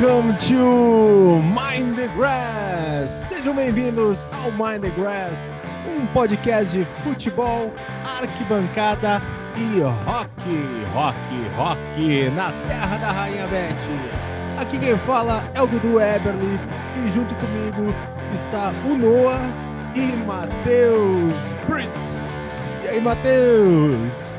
Welcome to Mind the Grass. Sejam bem-vindos ao Mind the Grass, um podcast de futebol, arquibancada e rock, rock, rock na terra da Rainha Beth. Aqui quem fala é o Dudu Eberly e junto comigo está o Noah e Matheus Brits. E aí, Matheus?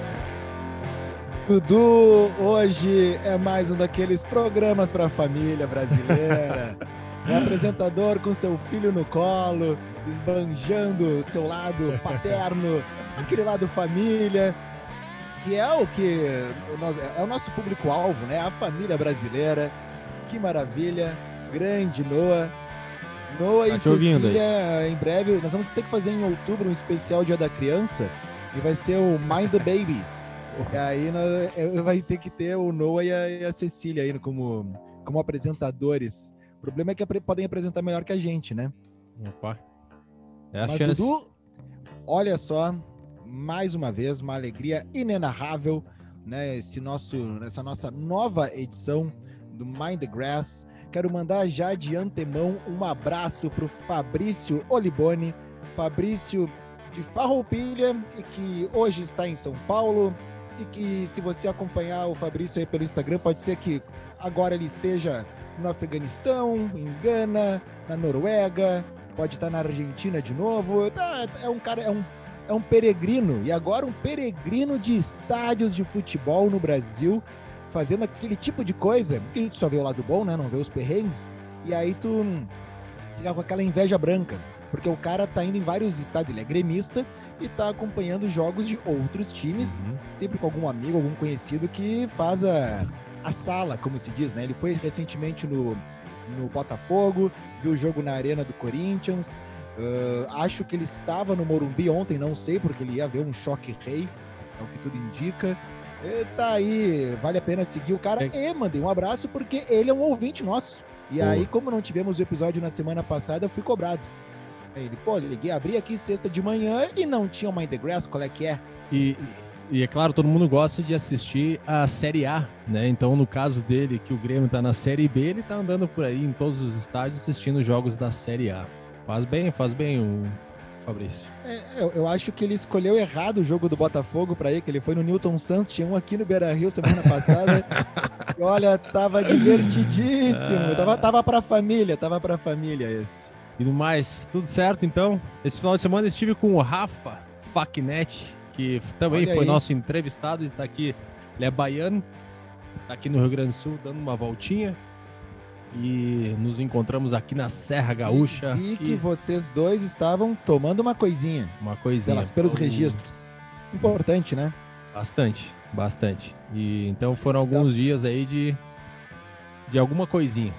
Dudu, hoje é mais um daqueles programas para a família brasileira. O apresentador com seu filho no colo, esbanjando seu lado paterno, aquele lado família, que é o que é o nosso público-alvo, né? A família brasileira. Que maravilha! Grande Noah. Noah tá e Cecília, em breve, nós vamos ter que fazer em outubro um especial Dia da Criança e vai ser o Mind the Babies. E aí nós, vai ter que ter o Noah e a, e a Cecília aí como, como apresentadores. O problema é que podem apresentar melhor que a gente, né? Opa. É a Mas, chance. Dudu, olha só, mais uma vez, uma alegria inenarrável, né? Esse nosso, essa nossa nova edição do Mind the Grass. Quero mandar já de antemão um abraço para o Fabrício Oliboni, Fabrício de Farroupilha, que hoje está em São Paulo, e que se você acompanhar o Fabrício aí pelo Instagram, pode ser que agora ele esteja no Afeganistão, em Gana, na Noruega, pode estar na Argentina de novo. Tá, é um cara, é um, é um peregrino, e agora um peregrino de estádios de futebol no Brasil, fazendo aquele tipo de coisa que a gente só vê o lado bom, né? Não vê os perrengues. E aí tu fica com aquela inveja branca. Porque o cara tá indo em vários estádios, ele é gremista e tá acompanhando jogos de outros times, uhum. sempre com algum amigo, algum conhecido que faz a, a sala, como se diz, né? Ele foi recentemente no, no Botafogo, viu o jogo na Arena do Corinthians. Uh, acho que ele estava no Morumbi ontem, não sei, porque ele ia ver um choque rei, é o que tudo indica. E tá aí, vale a pena seguir o cara. É. E mandei um abraço, porque ele é um ouvinte nosso. E Pô. aí, como não tivemos o episódio na semana passada, eu fui cobrado. Ele, pô, liguei, abri aqui sexta de manhã e não tinha uma The Grass, qual é que é? E, e é claro, todo mundo gosta de assistir a Série A, né? Então, no caso dele, que o Grêmio tá na Série B, ele tá andando por aí em todos os estádios assistindo jogos da Série A. Faz bem, faz bem o Fabrício. É, eu, eu, acho que ele escolheu errado o jogo do Botafogo para ir, que ele foi no Newton Santos, tinha um aqui no Beira Rio semana passada. e olha, tava divertidíssimo. Tava, tava pra família, tava pra família esse. E no mais, tudo certo então? Esse final de semana estive com o Rafa Facnet, que também Olha foi aí. nosso entrevistado, está aqui, ele é baiano, está aqui no Rio Grande do Sul dando uma voltinha. E nos encontramos aqui na Serra Gaúcha. E, e que vocês dois estavam tomando uma coisinha. Uma coisinha. Pelas, pelos registros. Importante, né? Bastante, bastante. E então foram alguns dias aí de, de alguma coisinha.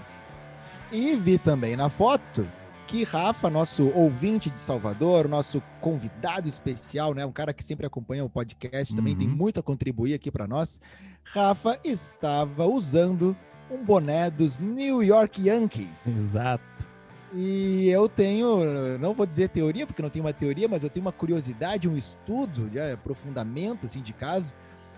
E vi também na foto aqui, Rafa, nosso ouvinte de Salvador, nosso convidado especial, né? Um cara que sempre acompanha o podcast, também uhum. tem muito a contribuir aqui para nós. Rafa estava usando um boné dos New York Yankees. Exato. E eu tenho, não vou dizer teoria, porque não tenho uma teoria, mas eu tenho uma curiosidade, um estudo, de aprofundamento, assim, de caso,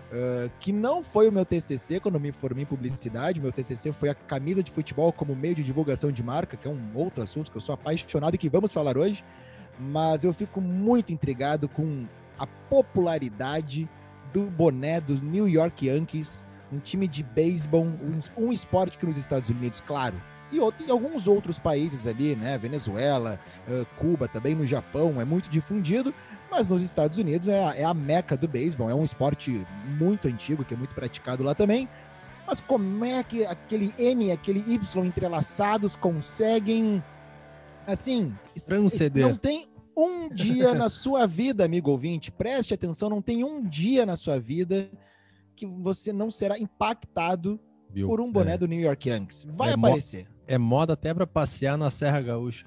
Uh, que não foi o meu TCC quando me formei em publicidade. Meu TCC foi a camisa de futebol como meio de divulgação de marca, que é um outro assunto que eu sou apaixonado e que vamos falar hoje. Mas eu fico muito intrigado com a popularidade do boné do New York Yankees, um time de beisebol, um, um esporte que nos Estados Unidos, claro, e, outro, e, alguns outros países ali, né? Venezuela, uh, Cuba, também no Japão, é muito difundido, mas nos Estados Unidos é a, é a meca do beisebol, é um esporte muito antigo, que é muito praticado lá também. Mas como é que aquele M e aquele Y entrelaçados conseguem, assim, transcender? Não tem um dia na sua vida, amigo ouvinte, preste atenção, não tem um dia na sua vida que você não será impactado Viu? por um boné é. do New York Yankees. Vai é aparecer. É moda até para passear na Serra Gaúcha.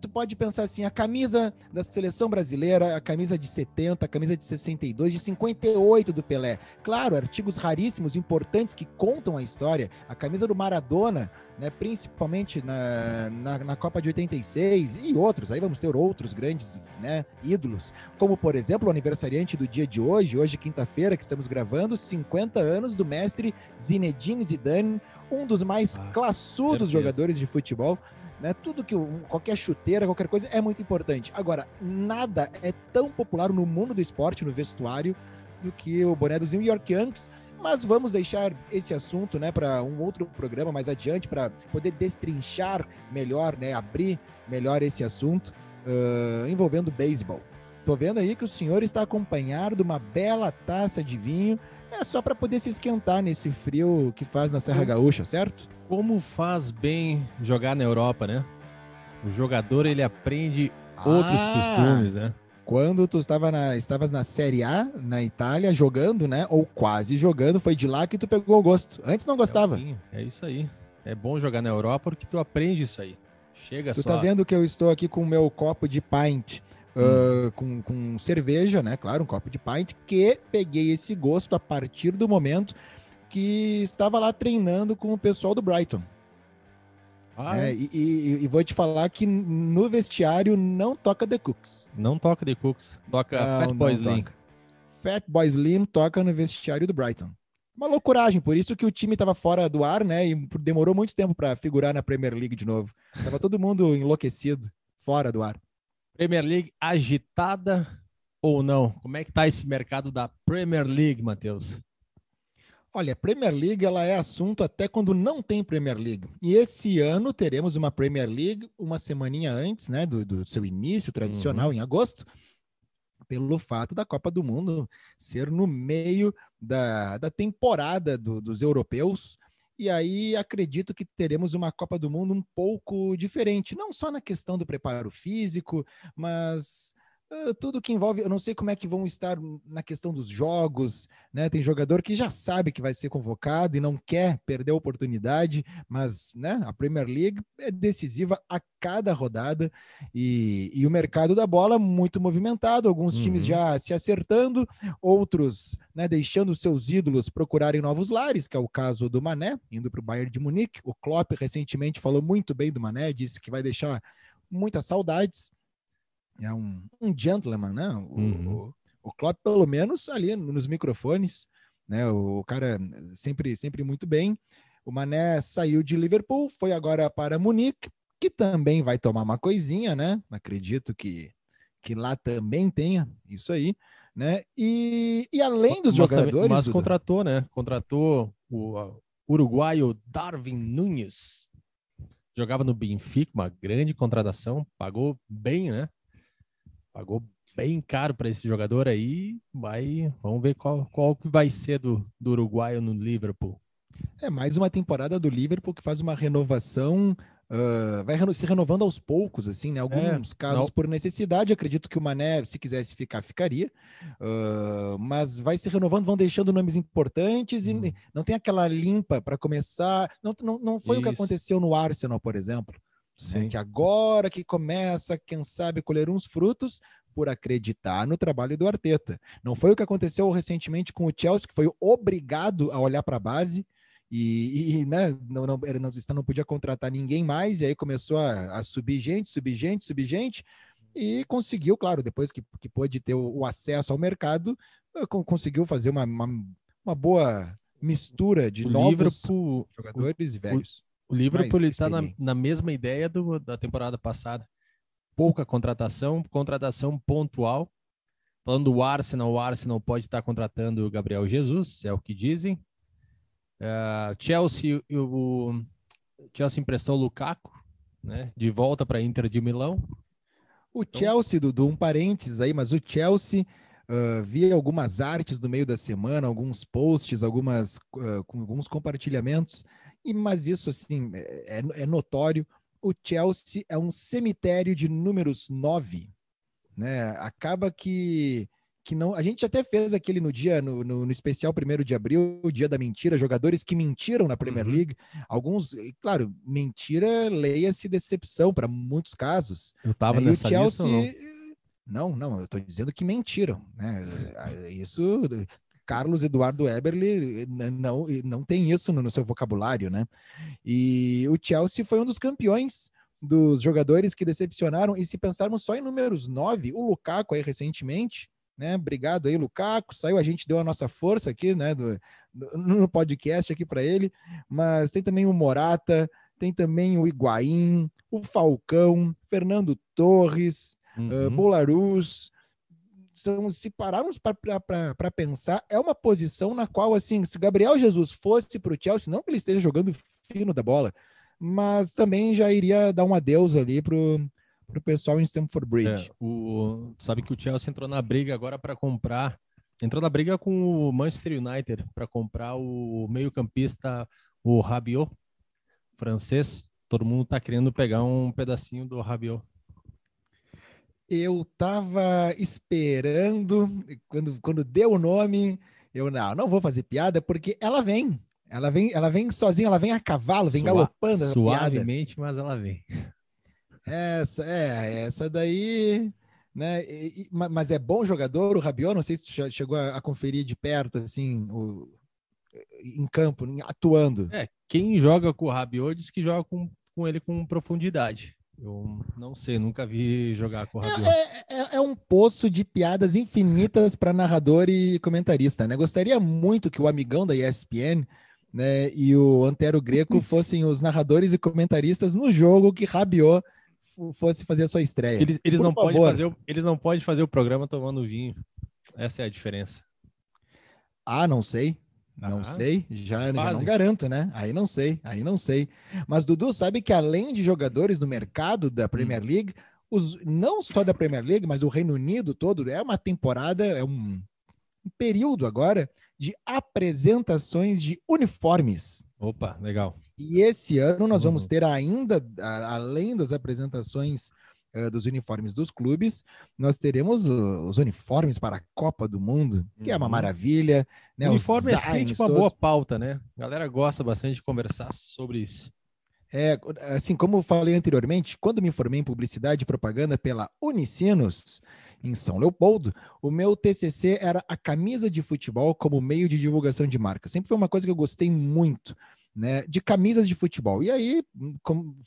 Tu pode pensar assim, a camisa da seleção brasileira, a camisa de 70, a camisa de 62, de 58 do Pelé. Claro, artigos raríssimos, importantes que contam a história. A camisa do Maradona, né, principalmente na, na, na Copa de 86 e outros. Aí vamos ter outros grandes né, ídolos, como por exemplo o aniversariante do dia de hoje, hoje quinta-feira que estamos gravando, 50 anos do mestre Zinedine Zidane, um dos mais ah, classudos jogadores de futebol né? Tudo que qualquer chuteira, qualquer coisa é muito importante. Agora, nada é tão popular no mundo do esporte, no vestuário, do que o boné dos New York Yankees. Mas vamos deixar esse assunto, né, para um outro programa mais adiante, para poder destrinchar melhor, né, abrir melhor esse assunto uh, envolvendo beisebol. Tô vendo aí que o senhor está acompanhado de uma bela taça de vinho. É só para poder se esquentar nesse frio que faz na Serra Gaúcha, certo? como faz bem jogar na Europa, né? O jogador ele aprende outros ah, costumes, né? Quando tu estava na, estavas na Série A, na Itália, jogando, né? Ou quase jogando, foi de lá que tu pegou o gosto. Antes não gostava. É, é isso aí. É bom jogar na Europa porque tu aprende isso aí. Chega tu só. Tu tá vendo que eu estou aqui com o meu copo de pint. Hum. Uh, com, com cerveja, né? Claro, um copo de pint, que peguei esse gosto a partir do momento que estava lá treinando com o pessoal do Brighton. Ah, é, é? E, e, e, vou te falar que no vestiário não toca The Cooks. Não toca The Cooks, toca não, Fat Boy Slim. Toca. Fat Boy Slim toca no vestiário do Brighton. Uma loucuragem, por isso que o time estava fora do ar, né? E demorou muito tempo para figurar na Premier League de novo. Tava todo mundo enlouquecido, fora do ar. Premier League agitada ou não? Como é que tá esse mercado da Premier League, Matheus? Olha, a Premier League ela é assunto até quando não tem Premier League. E esse ano teremos uma Premier League uma semaninha antes, né, do, do seu início tradicional uhum. em agosto, pelo fato da Copa do Mundo ser no meio da, da temporada do, dos europeus. E aí acredito que teremos uma Copa do Mundo um pouco diferente, não só na questão do preparo físico, mas tudo que envolve, eu não sei como é que vão estar na questão dos jogos, né? Tem jogador que já sabe que vai ser convocado e não quer perder a oportunidade, mas, né? A Premier League é decisiva a cada rodada e, e o mercado da bola muito movimentado, alguns uhum. times já se acertando, outros, né? Deixando seus ídolos procurarem novos lares, que é o caso do Mané indo para o Bayern de Munique. O Klopp recentemente falou muito bem do Mané, disse que vai deixar muitas saudades é um, um gentleman, né? O, uhum. o, o Klopp, pelo menos, ali nos microfones, né? O cara sempre, sempre muito bem. O Mané saiu de Liverpool, foi agora para Munique, que também vai tomar uma coisinha, né? Acredito que, que lá também tenha isso aí, né? E, e além dos mas, jogadores. Mas contratou, né? Contratou o uruguaio Darwin Nunes. Jogava no Benfica, uma grande contratação, pagou bem, né? Pagou bem caro para esse jogador aí. Vai, vamos ver qual, qual que vai ser do, do uruguaio no Liverpool. É mais uma temporada do Liverpool que faz uma renovação, uh, vai se renovando aos poucos, assim, né? Alguns é, casos não. por necessidade, acredito que o Mané, se quisesse ficar, ficaria. Uh, mas vai se renovando, vão deixando nomes importantes hum. e não tem aquela limpa para começar. Não, não, não foi Isso. o que aconteceu no Arsenal, por exemplo. Né? Que agora que começa, quem sabe, colher uns frutos por acreditar no trabalho do Arteta. Não foi o que aconteceu recentemente com o Chelsea, que foi obrigado a olhar para a base e, e né, não, não, não, não podia contratar ninguém mais, e aí começou a, a subir gente, subir gente, subir gente, e conseguiu, claro, depois que, que pôde ter o, o acesso ao mercado, eh, conseguiu fazer uma, uma, uma boa mistura de o novos Liverpool, jogadores o, e velhos. O Liverpool está na, na, mesma ideia do, da temporada passada. Pouca contratação, contratação pontual. Falando do Arsenal, o Arsenal pode estar contratando o Gabriel Jesus, é o que dizem. Uh, Chelsea, o, Chelsea emprestou o Lukaku, né, de volta para a Inter de Milão. O então... Chelsea, Dudu, um parênteses aí, mas o Chelsea uh, via algumas artes no meio da semana, alguns posts, algumas, uh, com alguns compartilhamentos e, mas isso, assim, é, é, é notório. O Chelsea é um cemitério de números nove. Né? Acaba que, que não. A gente até fez aquele no dia, no, no, no especial primeiro de abril, o dia da mentira, jogadores que mentiram na Premier uhum. League. Alguns, claro, mentira, leia-se decepção para muitos casos. Eu tava é, nessa o Chelsea, lista, não? não, não, eu estou dizendo que mentiram, né? Isso. Carlos Eduardo Eberle não, não tem isso no, no seu vocabulário, né? E o Chelsea foi um dos campeões dos jogadores que decepcionaram. E se pensarmos só em números 9, o Lukaku aí recentemente, né? Obrigado aí, Lukaku. Saiu, a gente deu a nossa força aqui, né? Do, no podcast aqui para ele. Mas tem também o Morata, tem também o Higuaín, o Falcão, Fernando Torres, uhum. uh, Bolarus. São, se pararmos para pensar, é uma posição na qual, assim, se Gabriel Jesus fosse para o Chelsea, não que ele esteja jogando fino da bola, mas também já iria dar um adeus ali para o pessoal em Stamford Bridge. É, o, sabe que o Chelsea entrou na briga agora para comprar, entrou na briga com o Manchester United para comprar o meio-campista, o Rabiot, francês. Todo mundo está querendo pegar um pedacinho do Rabiot. Eu estava esperando, quando, quando deu o nome, eu não, não vou fazer piada, porque ela vem. Ela vem, ela vem sozinha, ela vem a cavalo, vem Sua, galopando. Suavemente, mas ela vem. Essa, é, essa daí, né? E, mas é bom jogador o Rabiot? Não sei se tu chegou a, a conferir de perto, assim, o, em campo, atuando. É, quem joga com o Rabiot diz que joga com, com ele com profundidade. Eu não sei, nunca vi jogar com o Rabiot. É, é, é um poço de piadas infinitas para narrador e comentarista, né? Gostaria muito que o amigão da ESPN né, e o Antero Greco fossem os narradores e comentaristas no jogo que Rabiot fosse fazer a sua estreia. Eles, eles não podem fazer o, eles não podem fazer o programa tomando vinho. Essa é a diferença. Ah, não sei. Não ah, sei, já, já, não garanto, né? Aí não sei, aí não sei. Mas Dudu sabe que além de jogadores no mercado da Premier hum. League, os, não só da Premier League, mas do Reino Unido todo, é uma temporada, é um, um período agora de apresentações de uniformes. Opa, legal. E esse ano nós vamos uhum. ter ainda, além das apresentações uh, dos uniformes dos clubes, nós teremos o, os uniformes para a Copa do Mundo, que uhum. é uma uhum. maravilha. Né? O uniforme é sempre uma todos. boa pauta, né? A galera gosta bastante de conversar sobre isso. É, assim como eu falei anteriormente, quando me formei em publicidade e propaganda pela Unicinos, em São Leopoldo, o meu TCC era a camisa de futebol como meio de divulgação de marca. Sempre foi uma coisa que eu gostei muito. Né, de camisas de futebol. E aí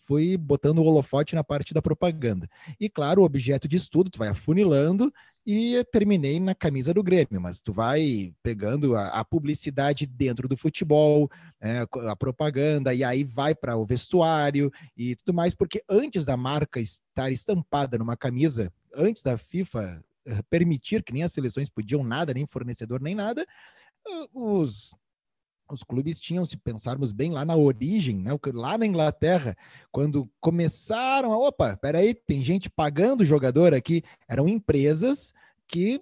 fui botando o holofote na parte da propaganda. E claro, o objeto de estudo, tu vai afunilando e terminei na camisa do Grêmio, mas tu vai pegando a, a publicidade dentro do futebol, é, a propaganda, e aí vai para o vestuário e tudo mais, porque antes da marca estar estampada numa camisa antes da FIFA eh, permitir que nem as seleções podiam nada, nem fornecedor, nem nada, os, os clubes tinham, se pensarmos bem lá na origem, né, lá na Inglaterra, quando começaram a, opa, peraí, tem gente pagando jogador aqui, eram empresas que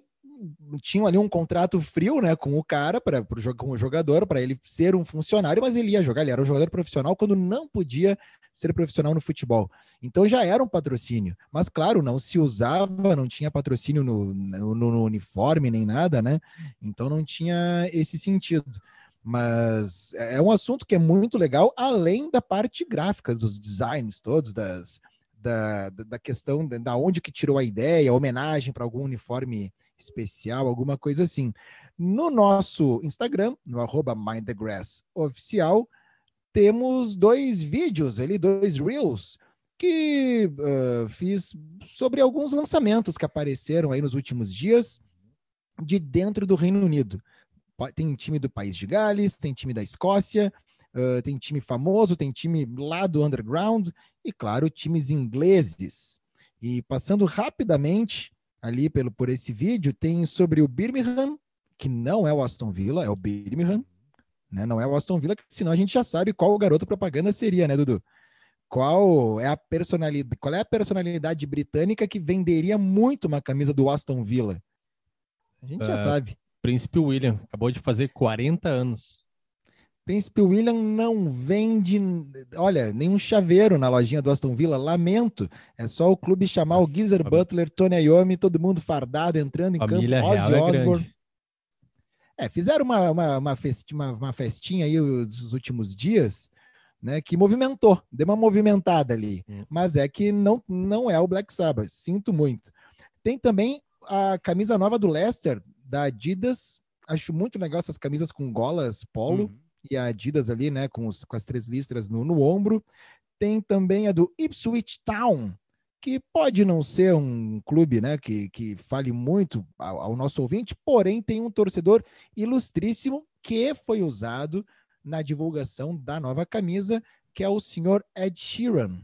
tinham ali um contrato frio, né, com o cara, para com o jogador, para ele ser um funcionário, mas ele ia jogar, ele era um jogador profissional quando não podia ser profissional no futebol. Então já era um patrocínio, mas claro, não se usava, não tinha patrocínio no, no, no uniforme nem nada, né? Então não tinha esse sentido. Mas é um assunto que é muito legal, além da parte gráfica, dos designs todos, das, da, da questão da onde que tirou a ideia, homenagem para algum uniforme especial, alguma coisa assim. No nosso Instagram, no arroba oficial, temos dois vídeos ali, dois reels, que uh, fiz sobre alguns lançamentos que apareceram aí nos últimos dias de dentro do Reino Unido. Tem time do País de Gales, tem time da Escócia, uh, tem time famoso, tem time lá do underground e, claro, times ingleses. E passando rapidamente ali pelo, por esse vídeo, tem sobre o Birmingham, que não é o Aston Villa, é o Birmingham, né? Não é o Aston Villa, senão a gente já sabe qual o garoto propaganda seria, né, Dudu? Qual é a personalidade, qual é a personalidade britânica que venderia muito uma camisa do Aston Villa? A gente uh, já é, sabe. Príncipe William, acabou de fazer 40 anos. Príncipe William não vende, olha, nenhum chaveiro na lojinha do Aston Villa, lamento. É só o clube chamar o Geezer Butler, Tony Iommi, todo mundo fardado, entrando em Família campo, Ozzy é Osbourne. grande. É, fizeram uma, uma, uma, festi- uma- uma festinha aí os últimos dias, né? Que movimentou, deu uma movimentada ali. Hum. Mas é que não, não é o Black Sabbath, sinto muito. Tem também a camisa nova do Leicester, da Adidas. Acho muito legal essas camisas com golas polo Uhum. e a Adidas ali, né? Com, os- com as três listras no, no ombro. Tem também a do Ipswich Town, que pode não ser um clube, né? Que, que fale muito ao, ao nosso ouvinte, porém tem um torcedor ilustríssimo que foi usado na divulgação da nova camisa, que é o senhor Ed Sheeran.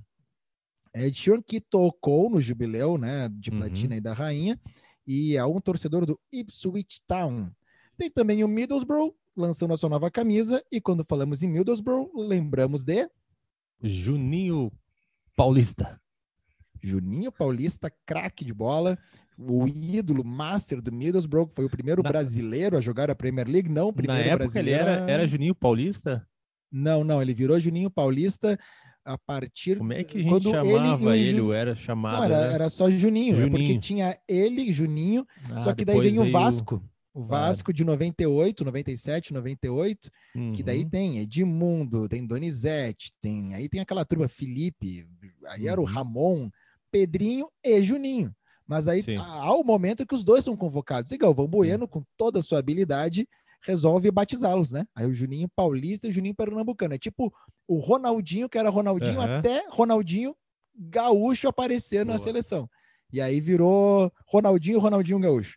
Ed Sheeran que tocou no jubileu, né, de Uhum. platina e da rainha, e é um torcedor do Ipswich Town. Tem também o Middlesbrough lançando a sua nova camisa, e quando falamos em Middlesbrough, lembramos de Juninho Paulista. Juninho Paulista, craque de bola, o ídolo master do Middlesbrough, foi o primeiro Na- brasileiro a jogar a Premier League, não o Na primeiro época ele brasileiro. era, a- era Juninho Paulista? Não, não, ele virou Juninho Paulista a partir Como é que a gente quando chamava o ele? Ou era chamado? Não, era, né? era só Juninho, é porque Juninho. tinha ele, Juninho, só Ah, que daí vem o veio- Vasco. O. Vasco de 98, 97, 98, que daí Uhum. tem Edmundo, tem Donizete, tem aí tem aquela turma Felipe, aí era o Uhum. Ramon, Pedrinho e Juninho. Mas aí Sim. há o momento que os dois são convocados. E Galvão Bueno, com toda a sua habilidade, resolve batizá-los, né? Aí o Juninho Paulista e o Juninho Pernambucano. É tipo o Ronaldinho, que era Ronaldinho, Aham. até Ronaldinho Gaúcho aparecer na seleção. E aí virou Ronaldinho, Ronaldinho Gaúcho.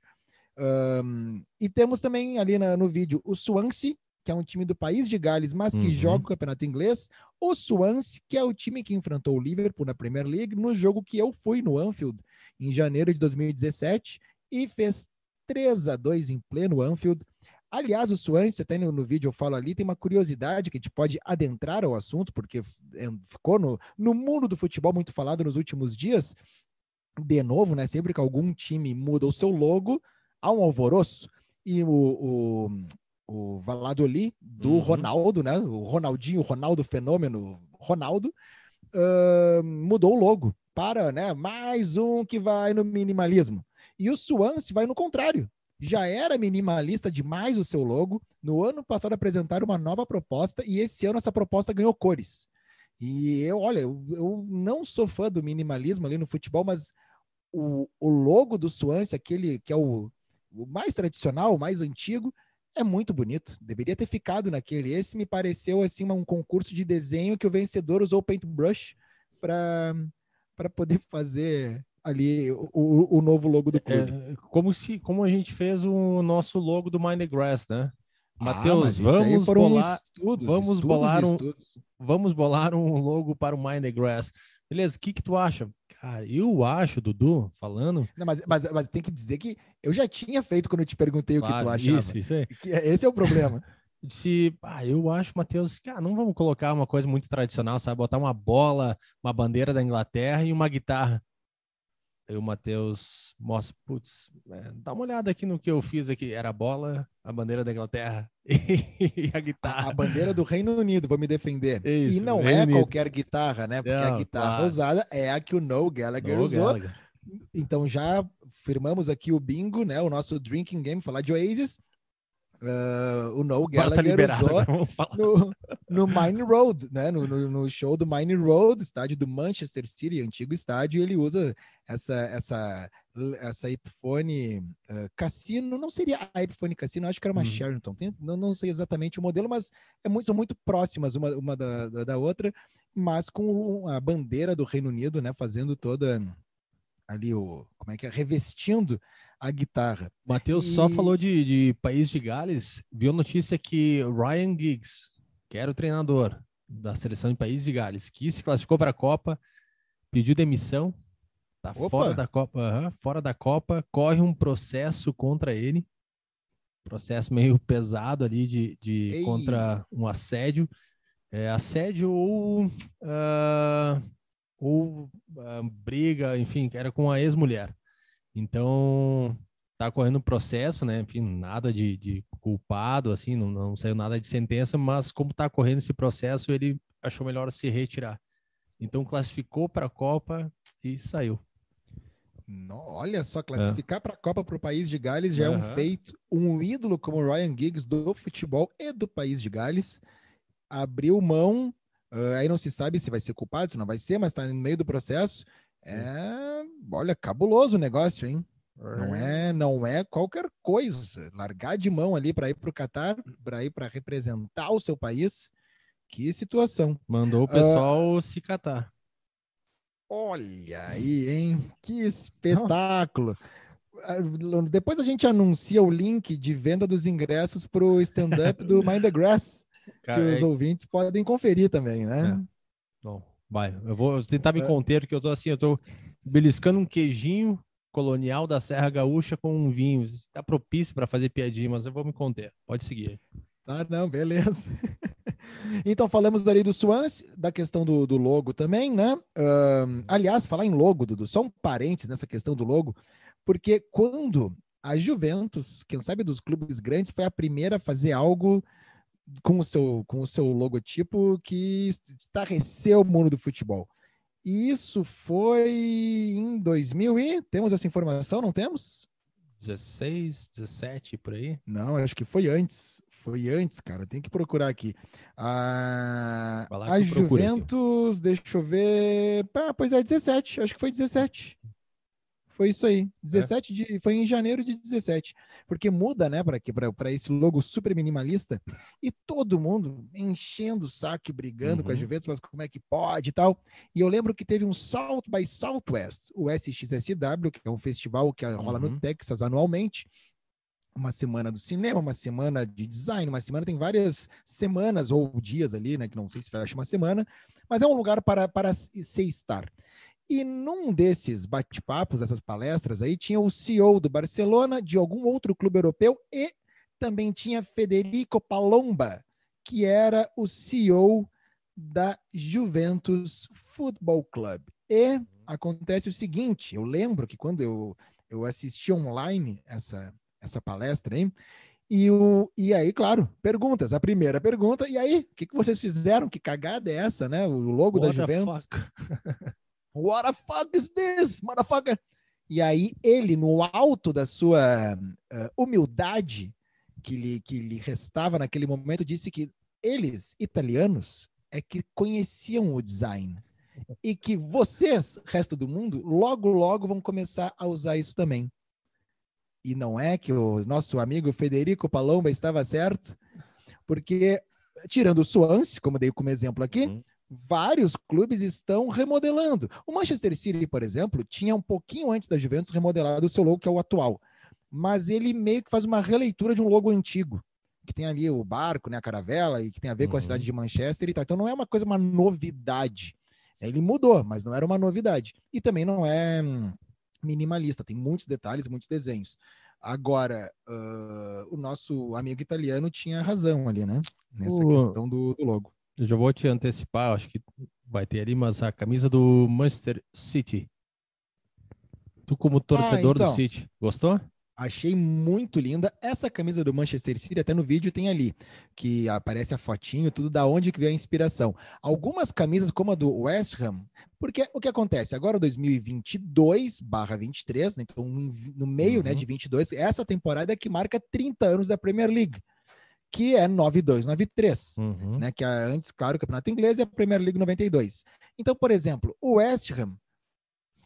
Ahn, e temos também ali na- no vídeo o Swansea, que é um time do país de Gales, mas que Uhum. joga o campeonato inglês. O Swansea, que é o time que enfrentou o Liverpool na Premier League, no jogo que eu fui no Anfield em janeiro de 2017 e fez 3 a 2 em pleno Anfield. Aliás, o Swansea, até no, no vídeo eu falo ali, tem uma curiosidade que a gente pode adentrar ao assunto, porque é, ficou no, no mundo do futebol muito falado nos últimos dias. De novo, né? Sempre que algum time muda o seu logo, há um alvoroço. E o, o, o Valladolid, do Uhum. Ronaldo, né? O Ronaldinho, o Ronaldo Fenômeno, Ronaldo, ah, mudou o logo para né, mais um que vai no minimalismo. E o Swansea vai no contrário. Já era minimalista demais o seu logo. No ano passado apresentaram uma nova proposta e esse ano essa proposta ganhou cores. E eu, olha, eu, eu não sou fã do minimalismo ali no futebol, mas o, o logo do Swansea, aquele que é o, o mais tradicional, o mais antigo, é muito bonito. Deveria ter ficado naquele. Esse me pareceu assim um concurso de desenho que o vencedor usou o paintbrush para para poder fazer ali o, o, novo logo do clube. É, como se como a gente fez o nosso logo do Mind the Grass, né? Ah, Matheus, aí vamos bolar, estudos, vamos estudos bolar um- estudos. vamos bolar um logo para o Mind the Grass. Beleza, o que que tu acha? Cara, eu acho, Dudu, falando. Não, mas, mas, mas tem que dizer que eu já tinha feito quando eu te perguntei o que tu Claro, achava. Isso, isso aí. Que Esse é o problema. disse, ah, eu acho, Matheus, ah, não vamos colocar uma coisa muito tradicional, sabe? Botar uma bola, uma bandeira da Inglaterra e uma guitarra. Aí o Matheus mostra, putz, é, dá uma olhada aqui no que eu fiz aqui. Era a bola, a bandeira da Inglaterra e a A, guitarra. a bandeira do Reino Unido, vou me defender. Isso, e não Reino é Unido. qualquer guitarra, né? Porque a Não, guitarra claro. usada é a que o Noel Gallagher Noel usou. Gallagher. Então já firmamos aqui o bingo, né? O nosso drinking game, falar de Oasis. Ah, o Noel tá Gallagher liberado, usou falar. no, no Mine Road, né? No, no, no show do Mine Road, estádio do Manchester City, antigo estádio, ele usa essa essa essa Epiphone ah, Cassino, não seria a Epiphone Cassino, acho que era uma Uhum. Sherrington, tem- não, não sei exatamente o modelo, mas é muito, são muito próximas uma, uma da, da, da outra, mas com a bandeira do Reino Unido, né? Fazendo toda ali o como é que é revestindo a guitarra. Matheus só E- falou de, de País de Gales, viu notícia que Ryan Giggs, que era o treinador da seleção de País de Gales, que se classificou para a Copa, pediu demissão, tá Opa! fora da Copa, aham, fora da Copa, corre um processo contra ele, processo meio pesado ali de, de Ei. contra um assédio, é, assédio ou ah, ou ah, briga, enfim, era com a ex-mulher. Então, tá correndo um processo, né? Enfim, nada de, de culpado, assim, não, não saiu nada de sentença, mas como está correndo esse processo, ele achou melhor se retirar. Então classificou para a Copa e saiu. No, olha só, classificar é. para a Copa para o país de Gales já uhum. é um feito. Um ídolo como o Ryan Giggs do futebol e do país de Gales abriu mão. Uh, aí não se sabe se vai ser culpado, se não vai ser, mas está no meio do processo. É, olha, cabuloso o negócio, hein? Não é, não é qualquer coisa. Largar de mão ali para ir para o Catar, para ir para representar o seu país. Que situação. Mandou o pessoal uh, se catar. Olha aí, hein? Que espetáculo. Ah, depois a gente anuncia o link de venda dos ingressos para o stand-up do Mind the Grass, Cara, que os é... ouvintes podem conferir também, né? É. Bom, vai. Eu vou tentar me é. conter, porque eu tô assim, eu tô beliscando um queijinho colonial da Serra Gaúcha com um vinho. Está propício para fazer piadinha, mas eu vou me conter. Pode seguir. Ah, não, beleza. então falamos ali do Swans, da questão do, do logo também, né? Uh, aliás, falar em logo, Dudu, só um parênteses nessa questão do logo, porque quando a Juventus, quem sabe dos clubes grandes, foi a primeira a fazer algo com o seu, com o seu logotipo que estarreceu o mundo do futebol. E isso foi em 2000 e temos essa informação, não temos? 16, 17 por aí? Não, acho que foi antes. Foi antes, cara. Tem que procurar aqui. A, a Juventus, aqui. deixa eu ver. Ah, pois é, 17. Acho que foi 17. Foi isso aí. 17 é. de, foi em janeiro de 17. Porque muda, né, para esse logo super minimalista. E todo mundo enchendo o saco brigando uhum. com a uhum. Juventus, mas como é que pode e tal. E eu lembro que teve um South by Southwest, o SXSW, que é um festival que rola uhum. no Texas anualmente uma semana do cinema, uma semana de design, uma semana tem várias semanas ou dias ali, né? Que não sei se fecha uma semana, mas é um lugar para, para se estar. E num desses bate-papos, essas palestras aí, tinha o CEO do Barcelona, de algum outro clube europeu, e também tinha Federico Palomba, que era o CEO da Juventus Football Club. E acontece o seguinte: eu lembro que quando eu, eu assisti online essa, essa palestra, hein? E, o, e aí, claro, perguntas. A primeira pergunta, e aí, o que, que vocês fizeram? Que cagada é essa, né? O logo What da Juventus. What the fuck is this, motherfucker? E aí, ele, no alto da sua uh, humildade que lhe, que lhe restava naquele momento, disse que eles, italianos, é que conheciam o design. E que vocês, resto do mundo, logo, logo vão começar a usar isso também. E não é que o nosso amigo Federico Palomba estava certo, porque, tirando o Swansea, como dei como exemplo aqui, uhum. Vários clubes estão remodelando. O Manchester City, por exemplo, tinha um pouquinho antes da Juventus remodelado o seu logo, que é o atual. Mas ele meio que faz uma releitura de um logo antigo, que tem ali o barco, né, a caravela, e que tem a ver uhum. com a cidade uhum. de Manchester e tal. Então não é uma coisa, uma novidade. Ele mudou, mas não era uma novidade. E também não é hum, minimalista, tem muitos detalhes, muitos desenhos. Agora, uh, o nosso amigo italiano tinha razão ali, né? Nessa o... questão do, do, logo. Eu já vou te antecipar, acho que vai ter ali, mas a camisa do Manchester City. Tu, como torcedor ah, então, do City, gostou? Achei muito linda. Essa camisa do Manchester City, até no vídeo tem ali, que aparece a fotinho, tudo da onde que veio a inspiração. Algumas camisas, como a do West Ham, porque o que acontece? Agora 2022 barra 23, né? então no meio uhum. né, de 22, essa temporada é que marca 30 anos da Premier League, que é 92, 93, uhum. né? Que é antes, claro, o Campeonato Inglês e a Premier League 92. Então, por exemplo, o West Ham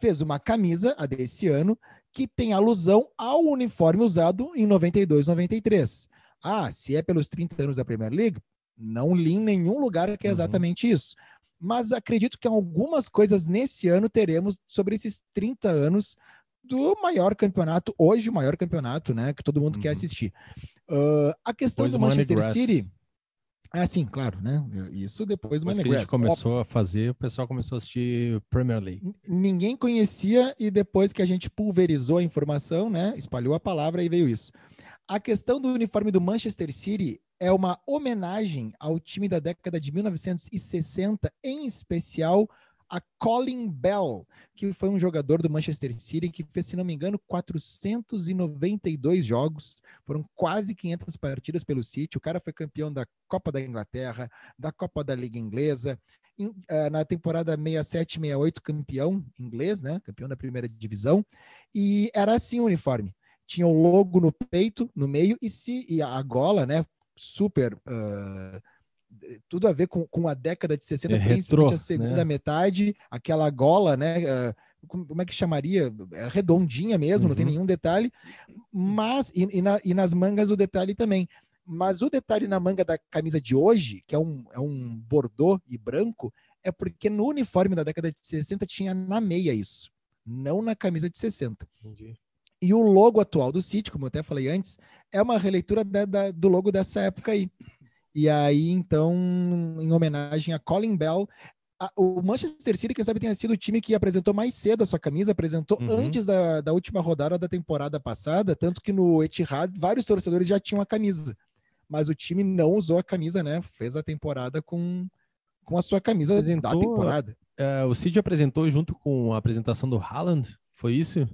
fez uma camisa, a desse ano, que tem alusão ao uniforme usado em 92, 93. Ah, se é pelos 30 anos da Premier League, não li em nenhum lugar que é uhum. exatamente uhum. isso. Mas acredito que algumas coisas nesse ano teremos sobre esses 30 anos do maior campeonato, hoje o maior campeonato, né, que todo mundo uhum. quer assistir. Uh, a questão do Manchester City, ah, sim, claro, né? Isso depois do Mas que a gente começou a fazer, o pessoal começou a assistir Premier League. Ninguém conhecia e depois que a gente pulverizou a informação, né? Espalhou a palavra e veio isso. A questão do uniforme do Manchester City é uma homenagem ao time da década de 1960, em especial a Colin Bell, que foi um jogador do Manchester City que fez, se não me engano, 492 jogos, foram quase 500 partidas pelo City. O cara foi campeão da Copa da Inglaterra, da Copa da Liga Inglesa, em, uh, na temporada 67-68 campeão inglês, né? Campeão da primeira divisão. E era assim o uniforme. Tinha o logo no peito, no meio, e, se, e a gola, né? Super. Uh, tudo a ver com, com a década de 60, é principalmente retrô, a segunda né? metade, aquela gola, né? Uh, como é que chamaria? É redondinha mesmo, uhum. não tem uhum. nenhum detalhe, mas e, e, na, e, nas mangas o detalhe também. Mas o detalhe na manga da camisa de hoje, que é um, é um bordô e branco, é porque no uniforme da década de 60 tinha na meia isso, não na camisa de 60. Entendi. E o logo atual do City, como eu até falei antes, é uma releitura da, da, do logo dessa época aí. E aí, então, em homenagem a Colin Bell, a, o Manchester City, quem sabe, tenha sido o time que apresentou mais cedo a sua camisa, apresentou uhum. antes da, da última rodada da temporada passada, tanto que no Etihad vários torcedores já tinham a camisa. Mas o time não usou a camisa, né? Fez a temporada com, com a sua camisa apresentou, da temporada. Uh, o City apresentou junto com a apresentação do Haaland, foi isso?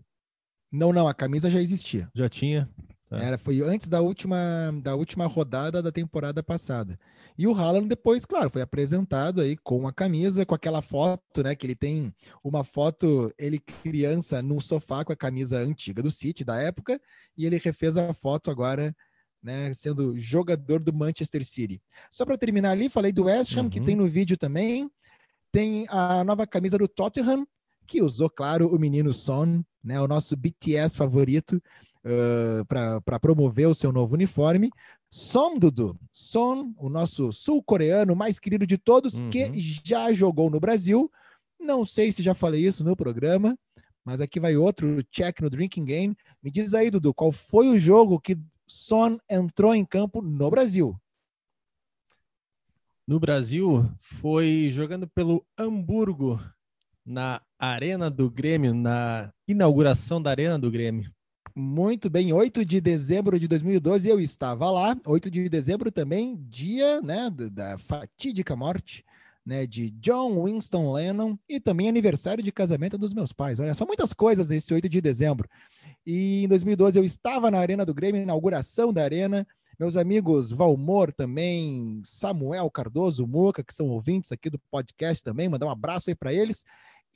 Não, não, a camisa já existia. Já tinha. É. Era, foi antes da última, da última rodada da temporada passada. E o Haaland depois, claro, foi apresentado aí com a camisa, com aquela foto, né? Que ele tem uma foto, ele criança num sofá com a camisa antiga do City da época, e ele refez a foto agora, né? Sendo jogador do Manchester City. Só para terminar ali, falei do West Ham, uhum. que tem no vídeo também. Tem a nova camisa do Tottenham, que usou, claro, o menino Son, né? O nosso BTS favorito uh, para promover o seu novo uniforme. Son, Dudu, Son, o nosso sul-coreano mais querido de todos, uhum. que já jogou no Brasil. Não sei se já falei isso no programa, mas aqui vai outro check no Drinking Game. Me diz aí, Dudu, qual foi o jogo que Son entrou em campo no Brasil? No Brasil, foi jogando pelo Hamburgo, na Arena do Grêmio, na inauguração da Arena do Grêmio. Muito bem, 8 de dezembro de 2012 eu estava lá. 8 de dezembro também, dia né, da fatídica morte né, de John Winston Lennon e também aniversário de casamento dos meus pais. Olha só, muitas coisas nesse 8 de dezembro. E em 2012 eu estava na Arena do Grêmio, inauguração da Arena. Meus amigos Valmor também, Samuel Cardoso, Muca, que são ouvintes aqui do podcast também, mandar um abraço aí para eles.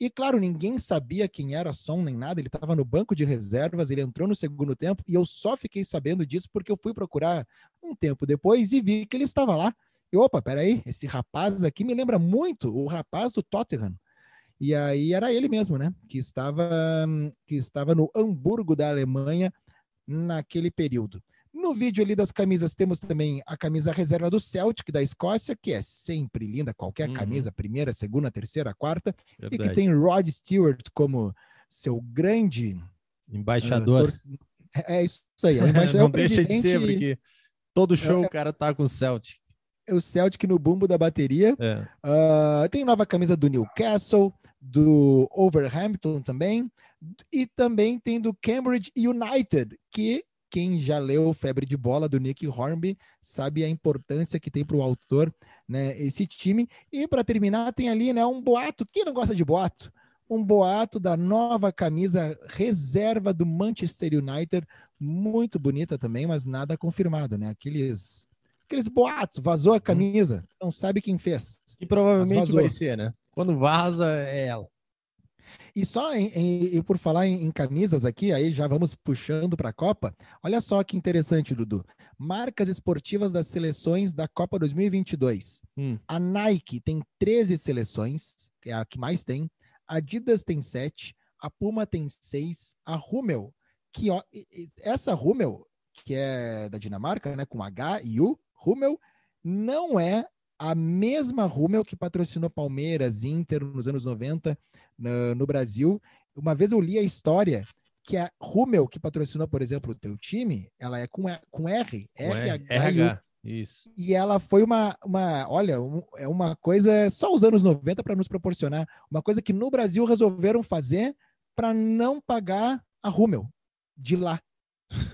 E claro, ninguém sabia quem era Som nem nada, ele estava no banco de reservas, ele entrou no segundo tempo e eu só fiquei sabendo disso porque eu fui procurar um tempo depois e vi que ele estava lá. E opa, peraí, esse rapaz aqui me lembra muito o rapaz do Tottenham. E aí era ele mesmo, né? Que estava, que estava no Hamburgo da Alemanha naquele período. No vídeo ali das camisas temos também a camisa reserva do Celtic da Escócia, que é sempre linda, qualquer uhum. camisa, primeira, segunda, terceira, quarta, Verdade. e que tem Rod Stewart como seu grande embaixador. Uh, é, é, isso aí, é o embaixador. Não deixa de ser, porque todo show é, o cara tá com o Celtic. É o Celtic no bumbo da bateria. É. Uh, tem nova camisa do Newcastle, do Overhampton também, e também tem do Cambridge United, que quem já leu Febre de Bola do Nick Hornby sabe a importância que tem para o autor, né, esse time. E para terminar, tem ali, né, um boato. Quem não gosta de boato? Um boato da nova camisa reserva do Manchester United, muito bonita também, mas nada confirmado, né? Aqueles aqueles boatos, vazou a camisa, não sabe quem fez. E provavelmente vai ser, né? Quando vaza é ela. E só em, em, e por falar em, em, camisas aqui, aí já vamos puxando para a Copa. Olha só que interessante, Dudu. Marcas esportivas das seleções da Copa 2022. Hum. A Nike tem 13 seleções, que é a que mais tem. A Adidas tem 7. A Puma tem 6. A Hummel, que ó, essa Hummel, que é da Dinamarca, né, com H e U, Hummel, não é a mesma Rummel que patrocinou Palmeiras, Inter nos anos 90 no, no, Brasil. Uma vez eu li a história que a Rummel que patrocinou, por exemplo, o teu time, ela é com, com R, com R, H, RH, isso. E ela foi uma, uma olha, um, é uma coisa só os anos 90 para nos proporcionar, uma coisa que no Brasil resolveram fazer para não pagar a Rummel de lá.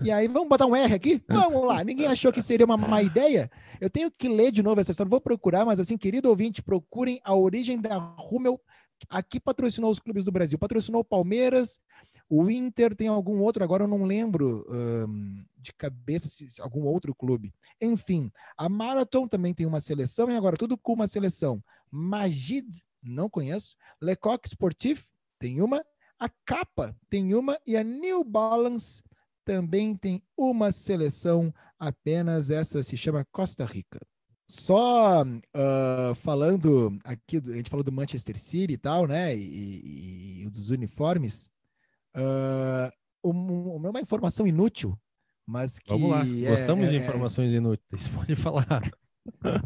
E aí, vamos botar um R aqui? Vamos lá. Ninguém achou que seria uma má ideia? Eu tenho que ler de novo essa história. Vou procurar, mas assim, querido ouvinte, procurem a origem da Rummel, aqui patrocinou os clubes do Brasil, patrocinou o Palmeiras, o Inter tem algum outro, agora eu não lembro um, de cabeça se, se, algum outro clube. Enfim, a Marathon também tem uma seleção e agora tudo com uma seleção. Magid, não conheço. Lecoq Sportif tem uma. A Capa tem uma e a New Balance também tem uma seleção, apenas essa se chama Costa Rica. Só uh, falando aqui, a gente falou do Manchester City e tal, né? E, e, e dos uniformes. Uh, uma informação inútil, mas que. Vamos lá, é, gostamos é, de é informações é... inúteis, pode falar.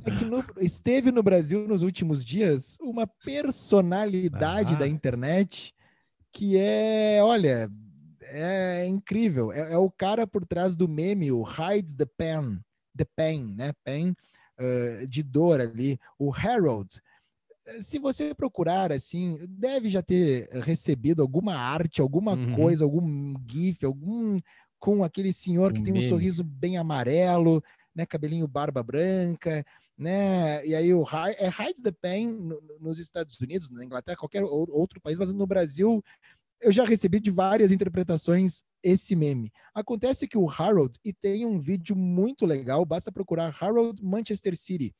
É que no, esteve no Brasil nos últimos dias uma personalidade ah. da internet que é, olha, é incrível. É, é, o cara por trás do meme, o Hide the Pen, the Pen, né? Pen uh, de dor ali, o Harold. Se você procurar assim, deve já ter recebido alguma arte, alguma uhum. coisa, algum GIF, algum com aquele senhor que tem um sorriso bem amarelo, né? Cabelinho barba branca, né? E aí o é Hide the Pen nos Estados Unidos, na Inglaterra, qualquer outro país, mas no Brasil eu já recebi de várias interpretações esse meme. Acontece que o Harold, e tem um vídeo muito legal, basta procurar Harold Manchester City.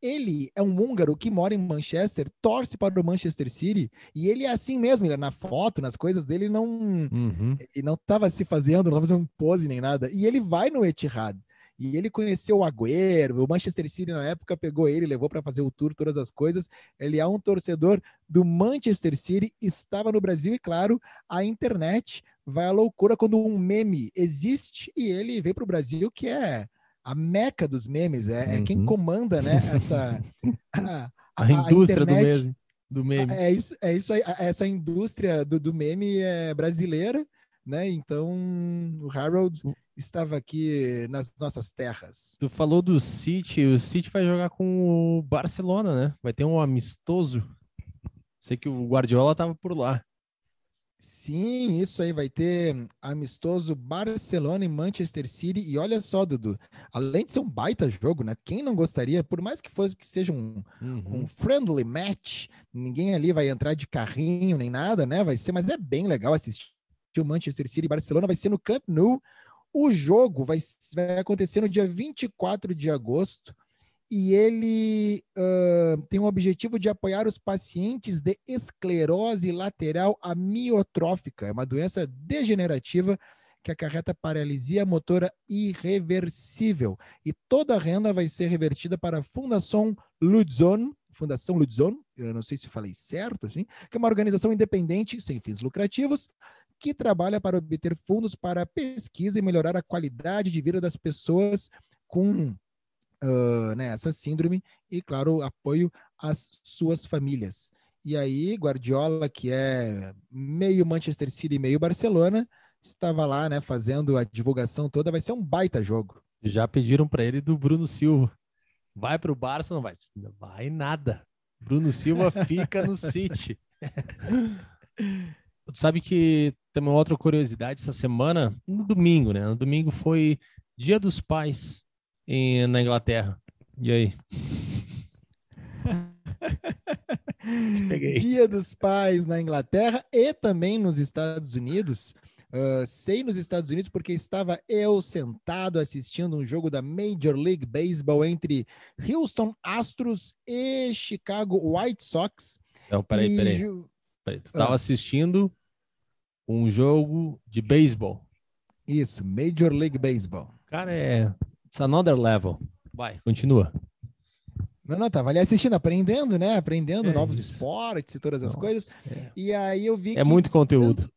Ele é um húngaro que mora em Manchester, torce para o Manchester City, e ele é assim mesmo, ele, é na foto, nas coisas dele, não uhum. ele não estava se fazendo, não estava fazendo pose nem nada. E ele vai no Etihad. E ele conheceu o Agüero, o Manchester City na época pegou ele, levou para fazer o tour, todas as coisas. Ele é um torcedor do Manchester City, estava no Brasil e, claro, a internet vai à loucura quando um meme existe e ele vem para o Brasil, que é a meca dos memes, é, uhum. é quem uhum. comanda né, essa a, a, a indústria internet, do mesmo. Do meme. É isso, é isso aí. Essa indústria do, do meme é brasileira, né? Então, o Harold estava aqui nas nossas terras. Tu falou do City, o City vai jogar com o Barcelona, né? Vai ter um amistoso. Sei que o Guardiola estava por lá. Sim, isso aí vai ter amistoso Barcelona e Manchester City. E olha só, Dudu, além de ser um baita jogo, né? Quem não gostaria, por mais que fosse que seja um, uhum. um friendly match, ninguém ali vai entrar de carrinho nem nada, né? Vai ser, mas é bem legal assistir o Manchester City e Barcelona. Vai ser no Camp Nou o jogo vai, vai acontecer no dia 24 de agosto e ele uh, tem o objetivo de apoiar os pacientes de esclerose lateral amiotrófica, é uma doença degenerativa que acarreta paralisia motora irreversível. E toda a renda vai ser revertida para a Fundação Ludzon, Fundação Ludzon, eu não sei se falei certo, assim, que é uma organização independente, sem fins lucrativos, que trabalha para obter fundos para pesquisa e melhorar a qualidade de vida das pessoas com uh, né, essa síndrome e, claro, apoio às suas famílias. E aí, Guardiola, que é meio Manchester City, meio Barcelona, estava lá, né, fazendo a divulgação toda. Vai ser um baita jogo. Já pediram para ele do Bruno Silva. Vai para o Barça, não vai? Não vai nada. Bruno Silva fica no City. Tu sabe que tem uma outra curiosidade essa semana, no domingo, né? No domingo foi Dia dos Pais em, na Inglaterra. E aí? Dia dos Pais na Inglaterra e também nos Estados Unidos. Uh, sei nos Estados Unidos porque estava eu sentado assistindo um jogo da Major League Baseball entre Houston Astros e Chicago White Sox. Não, peraí, peraí. Ju... peraí. Tu estava ah. assistindo um jogo de beisebol. Isso, Major League Baseball. Cara, é it's another level. Vai, continua. Não, não, tava ali assistindo, aprendendo, né? Aprendendo é novos isso. esportes e todas as Nossa, coisas. É. E aí eu vi É muito conteúdo.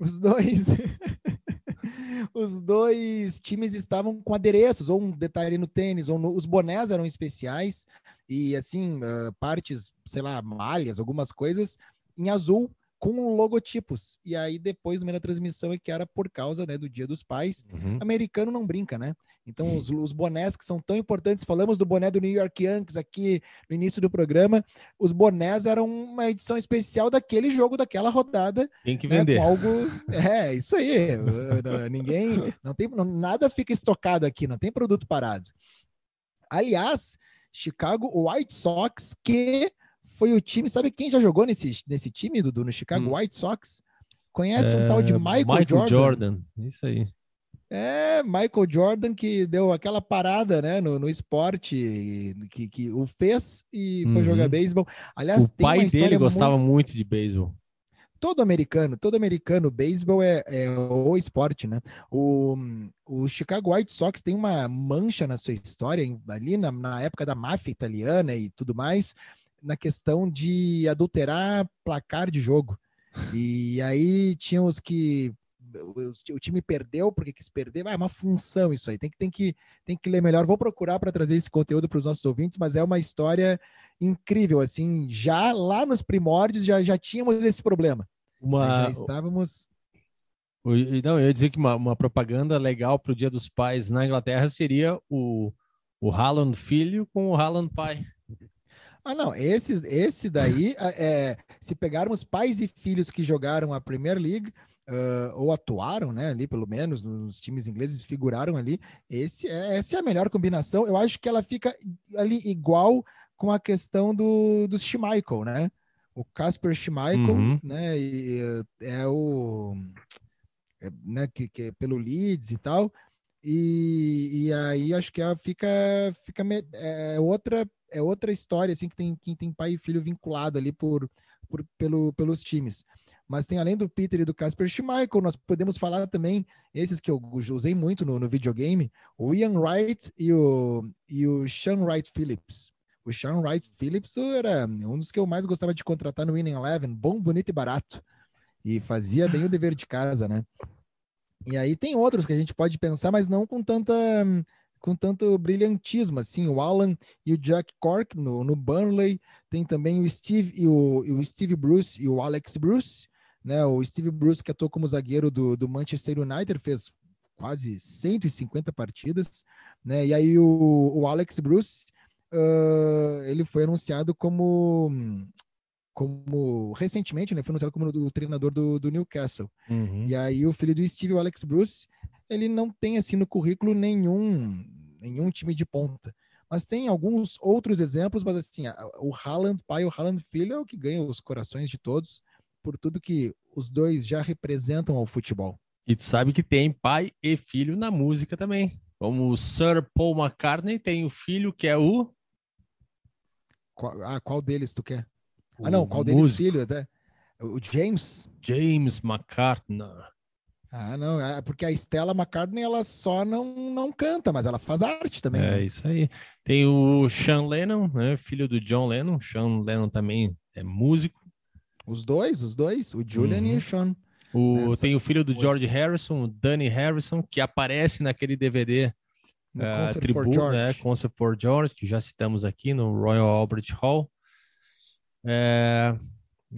Os dois. Os dois times estavam com adereços, ou um detalhe no tênis, ou no, os bonés eram especiais, e assim, uh, partes, sei lá, malhas, algumas coisas em azul com logotipos. E aí, depois, no meio da transmissão, é que era por causa né, do Dia dos Pais. Uhum. Americano não brinca, né? Então, os, os, bonés que são tão importantes, falamos do boné do New York Yankees aqui no início do programa. Os bonés eram uma edição especial daquele jogo, daquela rodada. Tem que né, vender. Com algo. É, isso aí. Ninguém. Não tem, não, nada fica estocado aqui, não tem produto parado. Aliás, Chicago White Sox, que foi o time. Sabe quem já jogou nesse, nesse time, Dudu, no Chicago Hum. White Sox? Conhece um É, tal de Michael, Jordan? Isso aí. É, Michael Jordan que deu aquela parada, né, no, no esporte, que, que o fez e foi Uhum. jogar beisebol. Aliás, O pai dele gostava muito- muito de beisebol. todo americano, todo americano, beisebol é, é o esporte, né? O, o Chicago White Sox tem uma mancha na sua história, ali na, na época da máfia italiana e tudo mais, na questão de adulterar placar de jogo. E aí tinha os que o, time perdeu porque quis perder, ah, é uma função isso aí, tem que, tem que, tem que ler melhor. Vou procurar para trazer esse conteúdo para os nossos ouvintes, mas é uma história incrível, assim, já lá nos primórdios já, já tínhamos esse problema. Uma, já estávamos. não, eu ia dizer que uma, uma propaganda legal para o Dia dos Pais na Inglaterra seria o, o Haaland filho com o Haaland pai. Ah, não, esse, esse daí, é, se pegarmos pais e filhos que jogaram a Premier League, ah, ou atuaram, né, ali pelo menos, nos times ingleses, figuraram ali, esse, é- essa é a melhor combinação. Eu acho que ela fica ali igual com a questão do, do Schmeichel, né? O Casper Schmeichel, Uhum. né, e, é o... é, né, que, que é pelo Leeds e tal, e, e aí acho que ela fica, fica me- é outra é outra história assim que tem quem tem pai e filho vinculado ali por, por pelo, pelos times. Mas tem além do Peter e do Casper Schmeichel, nós podemos falar também esses que eu usei muito no, no videogame, o Ian Wright e o, e o Sean Wright Phillips. O Sean Wright Phillips era um dos que eu mais gostava de contratar no Winning Eleven, bom, bonito e barato. E fazia bem o dever de casa, né? E aí tem outros que a gente pode pensar, mas não com tanta com tanto brilhantismo, assim, o Alan e o Jack Cork no, no Burnley, tem também o Steve e o, e o Steve Bruce e o Alex Bruce, né? O Steve Bruce que atuou como zagueiro do, do Manchester United, fez quase 150 partidas, né? E aí o, o Alex Bruce, ah, ele foi anunciado como como recentemente, né? Foi anunciado como o treinador do, do Newcastle. Uhum. E aí o filho do Steve, o Alex Bruce, ele não tem assim no currículo nenhum nenhum time de ponta. Mas tem alguns outros exemplos, mas assim, o Haaland pai e o Haaland filho é o que ganha os corações de todos por tudo que os dois já representam ao futebol. E tu sabe que tem pai e filho na música também. Como o Sir Paul McCartney tem o filho que é o. Qual, ah, qual deles tu quer? o ah, não, qual deles músico, filho até? O James? James McCartney. Ah, não, é porque a Stella McCartney ela só não, não canta, mas ela faz arte também. É né? isso aí. Tem o Sean Lennon, né, filho do John Lennon. Sean Lennon também é músico. Os dois, os dois, o Julian e Uhum. o Sean. O, tem o filho do música. George Harrison, o Danny Harrison, que aparece naquele DVD No uh, Concert Tribu, for George. né, Concert for George, que já citamos aqui no Royal Albert Hall. É,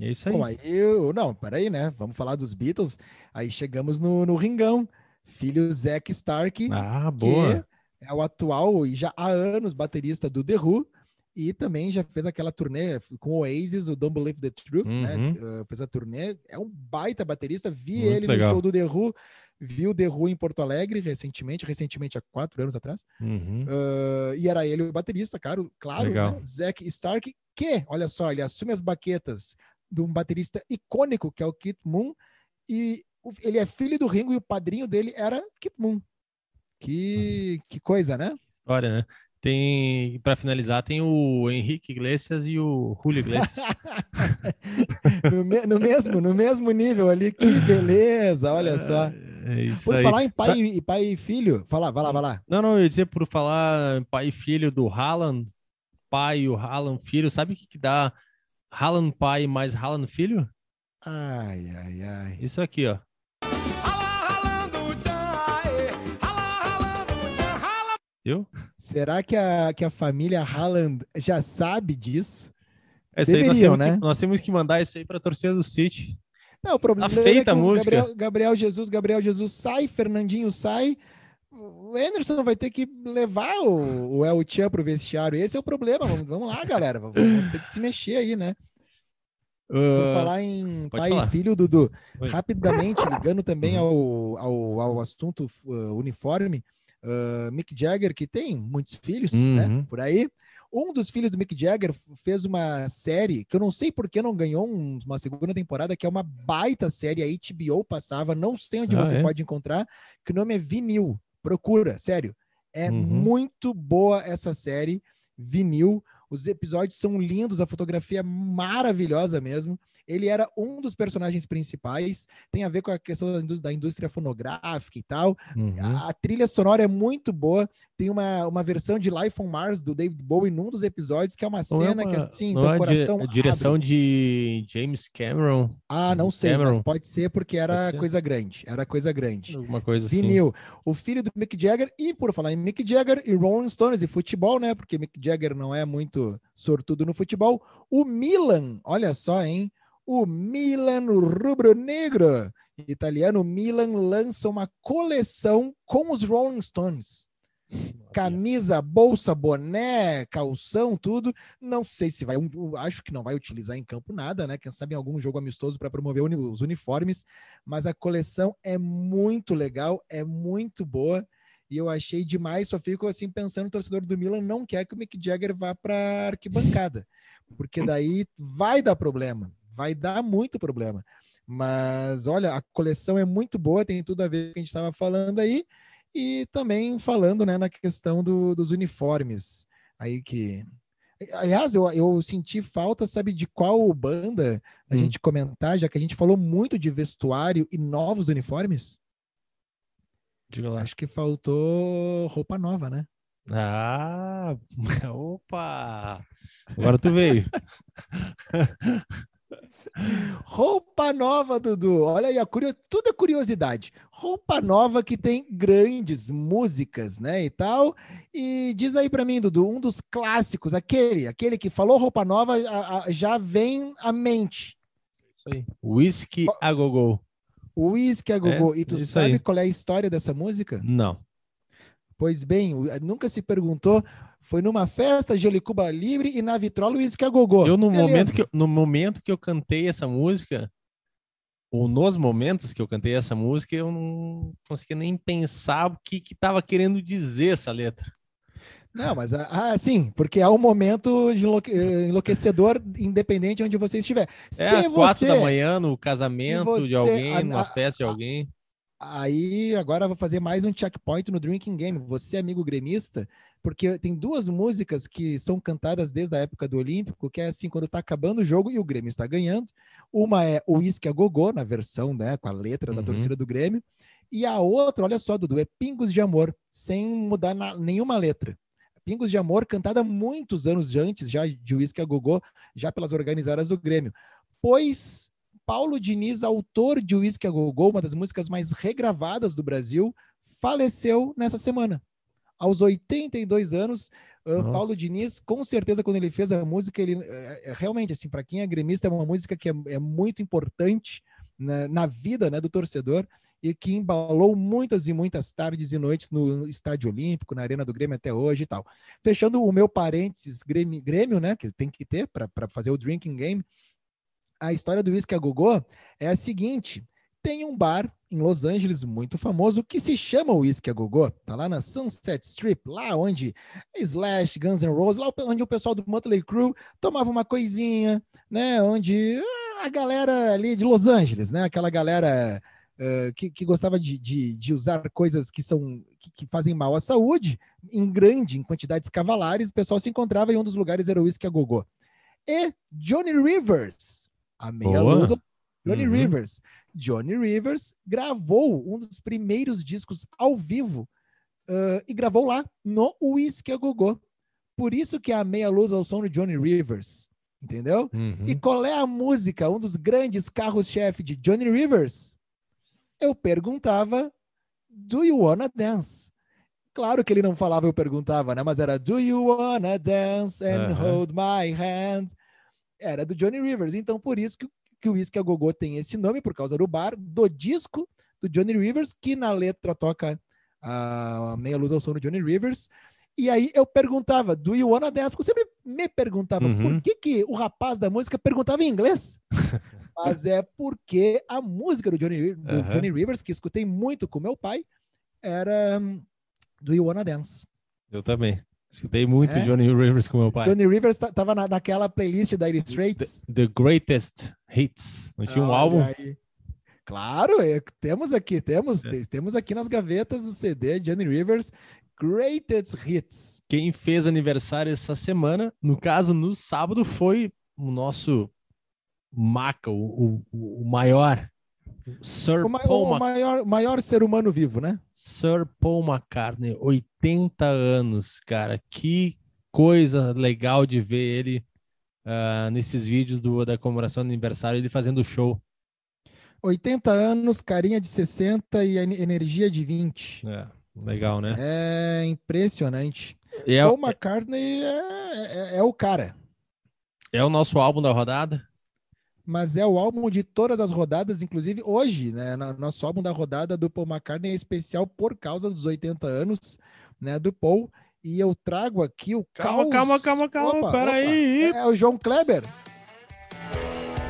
é isso aí. Bom, aí eu, não, peraí, né? Vamos falar dos Beatles. Aí chegamos no, no Ringão. Filho Zack Stark, ah, boa. que é o atual e já há anos baterista do The Who. E também já fez aquela turnê com o Oasis, o Don't Believe the Truth, né? Uhum. Uh, fez a turnê. É um baita baterista. Vi Muito ele legal. no show do The Who. Vi o The Who em Porto Alegre recentemente, recentemente há quatro anos atrás. Uhum. Uh, e era ele o baterista, claro, claro, Legal. né? Zack Stark, que, olha só, ele assume as baquetas de um baterista icônico, que é o Kit Moon, e ele é filho do Ringo e o padrinho dele era Kit Moon. Que, que coisa, né? História, né? Tem, para finalizar, tem o Henrique Iglesias e o Julio Iglesias. no, me- no mesmo, no mesmo nível ali, que beleza, olha só. É isso Por aí. falar em pai, Sa- e- pai e filho, fala, vai lá, vai lá. Não, não, eu ia dizer por falar pai e filho do Haaland, pai e o Haaland filho, sabe o que, que dá Haaland pai mais Haaland filho? Ai, ai, ai. Isso aqui, ó. Viu? Será que a, que a família Haaland já sabe disso? É isso aí, nós Deveriam, né? que, nós temos que mandar isso aí pra torcida do City. Não, o problema Tá é a que. Gabriel, Gabriel Jesus, Gabriel Jesus sai, Fernandinho sai. O Anderson vai ter que levar o, o El Chan pro vestiário. Esse é o problema. Vamos, vamos lá, galera. Vamos, vamos ter que se mexer aí, né? Por Ah, falar em pai falar. e filho, Dudu, Oi. rapidamente, ligando também Uhum. ao, ao, ao assunto uh, uniforme, uh, Mick Jagger, que tem muitos filhos, Uhum. né, por aí, Um dos filhos do Mick Jagger fez uma série que eu não sei por que não ganhou um- uma segunda temporada, que é uma baita série, a HBO passava, não sei onde Ah, você é? pode encontrar, que o nome é Vinil. Procura, sério. É Uhum. muito boa essa série, Vinil. Os episódios são lindos, a fotografia é maravilhosa mesmo. Ele era um dos personagens principais, tem a ver com a questão da indú- da indústria fonográfica e tal. Uhum. A, a trilha sonora é muito boa. Tem uma, uma versão de Life on Mars do David Bowie num dos episódios, que é uma Não é cena que uma- assim, não é di- coração. direção abre. de James Cameron, Ah, não sei, Cameron. mas pode ser porque era ser. coisa grande. Era coisa grande. alguma coisa assim. Vinil. O filho do Mick Jagger, e por falar em Mick Jagger e Rolling Stones e futebol, né? Porque Mick Jagger não é muito sortudo no futebol. O Milan, olha só, hein? O Milan rubro-negro italiano Milan lança uma coleção com os Rolling Stones. Camisa, bolsa, boné, calção, tudo. Não sei se vai, acho que não vai utilizar em campo nada, né? Quem sabe em algum jogo amistoso para promover os uniformes. Mas a coleção é muito legal, é muito boa. E eu achei demais, só fico assim pensando, o torcedor do Milan não quer que o Mick Jagger vá para arquibancada, porque daí vai dar problema, vai dar muito problema. Mas olha, a coleção é muito boa, tem tudo a ver com o que a gente estava falando aí, e também falando né, na questão do- dos uniformes. Aí que. Aliás, eu, eu senti falta, sabe, de qual banda a Hum. gente comentar, já que a gente falou muito de vestuário e novos uniformes. Diga lá. Acho que faltou roupa nova, né? Ah, opa! Agora tu veio. Roupa nova, Dudu. Olha aí, a curio... tudo é curiosidade. Roupa nova que tem grandes músicas, né, e tal. E diz aí pra mim, Dudu, um dos clássicos, aquele, aquele que falou roupa nova, a- a- já vem à mente. Isso aí. Whisky a gogô. O Whisky a Gogô. e tu sabe aí. qual é a história dessa música? Não. Pois bem, nunca se perguntou. Foi numa festa Jolicuba Livre e na vitrola o Whisky a Gogô. Eu no Beleza. momento, que eu, no momento que eu cantei essa música, ou nos momentos que eu cantei essa música, eu não conseguia nem pensar o que que tava querendo dizer essa letra. Não, mas ah, sim, porque é um momento de enlouque- eh, enlouquecedor, independente onde você estiver. É às Se quatro você, da manhã no casamento você- de alguém, a- numa festa de alguém. Aí agora eu vou fazer mais um checkpoint no Drinking Game. Você, amigo gremista, porque tem duas músicas que são cantadas desde a época do Olímpico, que é assim, quando tá acabando o jogo e o Grêmio está ganhando. Uma é o Whisky a Gogô, na versão, né, com a letra da Uhum. torcida do Grêmio. E a outra, olha só, Dudu, é Pingos de Amor, sem mudar na- nenhuma letra. Pingos de Amor, cantada muitos anos antes, já de Whisky a Gogô, já pelas organizadas do Grêmio. Pois Paulo Diniz, autor de Whisky a Gogô, uma das músicas mais regravadas do Brasil, faleceu nessa semana. Aos 82 anos, Nossa. Paulo Diniz, com certeza, quando ele fez a música, ele é, é, realmente, assim, para quem é gremista, é uma música que é, é muito importante na, na vida né, do torcedor e que embalou muitas e muitas tardes e noites no Estádio Olímpico, na Arena do Grêmio até hoje e tal. Fechando o meu parênteses Grêmio, Grêmio né, que tem que ter para fazer o drinking game, a história do Whisky a Gogô é a seguinte: tem um bar em Los Angeles muito famoso que se chama Whisky a Gogô. Tá lá na Sunset Strip, lá onde Slash, Guns N' Roses, lá onde o pessoal do Motley Crue tomava uma coisinha, né? Onde ah, a galera ali de Los Angeles, né? Aquela galera eh, que, que gostava de, de, de usar coisas que são que, que fazem mal à saúde, em grande, em quantidades cavalares, o pessoal se encontrava e um dos lugares era o Whisky a Gogô. E Johnny Rivers, a meia Boa. luz Johnny Uhum. Rivers. Johnny Rivers gravou um dos primeiros discos ao vivo ah, e gravou lá no Whisky a Gogô. Por isso que é a meia luz ao som do Johnny Rivers, entendeu? Uhum. E qual é a música, um dos grandes carros-chefe de Johnny Rivers? Eu perguntava, Do You Wanna Dance? Claro que ele não falava, eu perguntava, né? Mas era Do You Wanna Dance and Aham. Hold My Hand? Era do Johnny Rivers. Então, por isso que, que o Whisky a Gogô tem esse nome, por causa do bar, do disco do Johnny Rivers, que na letra toca a meia luz ao som do Johnny Rivers. E aí eu perguntava, do you wanna dance? Eu sempre me perguntava, Uhum. por que, que o rapaz da música perguntava em inglês? Mas é porque a música do Johnny, do Aham. Johnny Rivers, que escutei muito com meu pai, era hum, Do You Wanna Dance? Eu também. Escutei muito É? Johnny Rivers com meu pai. Johnny Rivers ta- tava na, naquela playlist da Dire Straits. The Greatest Hits. Não tinha um Olha álbum? aí. Claro, é, temos aqui, temos, É. te- temos aqui nas gavetas o CD Johnny Rivers Greatest Hits. Quem fez aniversário essa semana, no caso, no sábado, foi o nosso Maca, o, o, o maior. Sir O, ma- Paul o maior, maior ser humano vivo, né? Sir Paul McCartney, 80 anos, cara. Que coisa legal de ver ele ah, nesses vídeos do, da comemoração do aniversário, ele fazendo show. 80 anos, carinha de 60 e en- energia de 20. É, legal, né? É impressionante. E é, Paul McCartney é, é- é o cara, é o nosso álbum da rodada. Mas é o álbum de todas as rodadas, inclusive hoje, né? no- Nosso álbum da rodada do Paul McCartney é especial por causa dos 80 anos, né? Do Paul. E eu trago aqui o Calma, caos- calma, calma, calma, Opa, peraí. opa. É, é o João Kleber.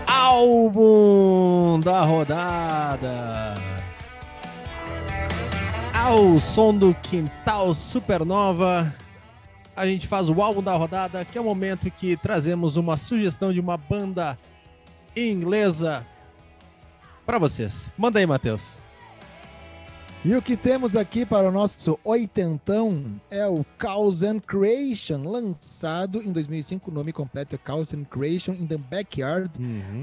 álbum da rodada. Ao som do Quintal Supernova, a gente faz o álbum da rodada, que é o momento que trazemos uma sugestão de uma banda inglesa para vocês. Manda aí, Matheus. E o que temos aqui para o nosso oitentão é o Chaos and Creation, lançado em 2005. O nome completo é Chaos and Creation in the Backyard.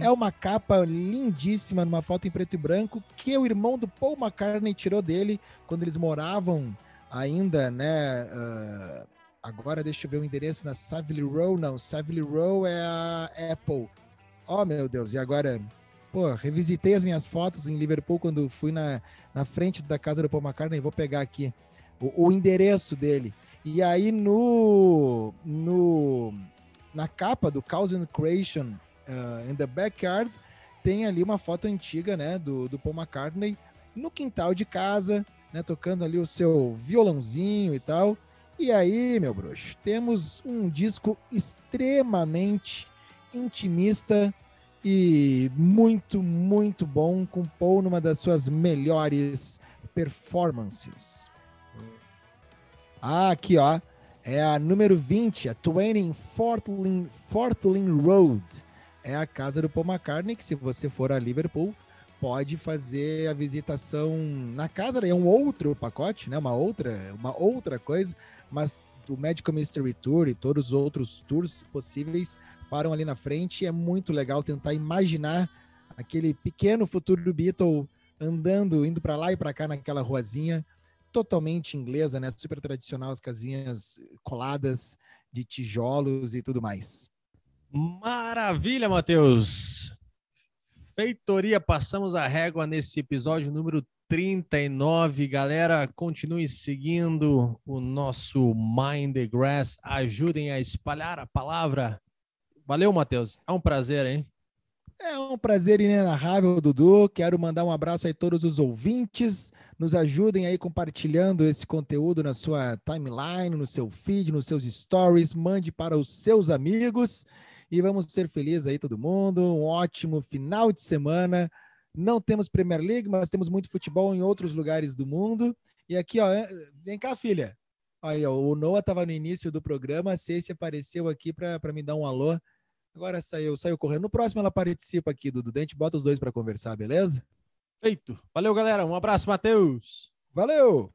É uma capa lindíssima, numa foto em preto e branco, que o irmão do Paul McCartney tirou dele quando eles moravam ainda, né? ah, agora deixa eu ver o endereço na Savile Row. Não, Savile Row é a Apple. Oh, meu Deus, e agora? Pô, revisitei as minhas fotos em Liverpool quando fui na, na frente da casa do Paul McCartney. Vou pegar aqui o, o endereço dele. E aí no, no na capa do Chaos and Creation uh, in the Backyard tem ali uma foto antiga, né, do, do Paul McCartney no quintal de casa, né, tocando ali o seu violãozinho e tal. E aí, meu bruxo, temos um disco extremamente intimista e muito, muito bom, com Paul numa das suas melhores performances. Ah, aqui ó, é a número 20, a 20 Fortlin, Fortlin Road. É a casa do Paul McCartney, que se você for a Liverpool, pode fazer a visitação na casa, é um outro pacote, né? Uma outra, uma outra coisa, mas o Magical Mystery Tour e todos os outros tours possíveis param ali na frente. É muito legal tentar imaginar aquele pequeno futuro Beatle andando, indo para lá e para cá naquela ruazinha, totalmente inglesa, né? Super tradicional, as casinhas coladas de tijolos e tudo mais. Maravilha, Matheus. Feitoria, passamos a régua nesse episódio número 39. Galera, continue seguindo o nosso Mind the Grass. Ajudem a espalhar a palavra. Valeu, Matheus. É um prazer, hein? É um prazer inenarrável, Dudu. Quero mandar um abraço aí a todos os ouvintes. Nos ajudem aí compartilhando esse conteúdo na sua timeline, no seu feed, nos seus stories. Mande para os seus amigos. E vamos ser felizes aí, todo mundo. Um ótimo final de semana. Não temos Premier League, mas temos muito futebol em outros lugares do mundo. E aqui, ó, vem cá, filha. Aí, ó, o Noah estava no início do programa. A Ceci apareceu aqui para me dar um alô. Agora saiu, saiu correndo. No próximo ela participa aqui, Dudu. A gente bota os dois para conversar, beleza? Feito. Valeu, galera. Um abraço, Matheus. Valeu!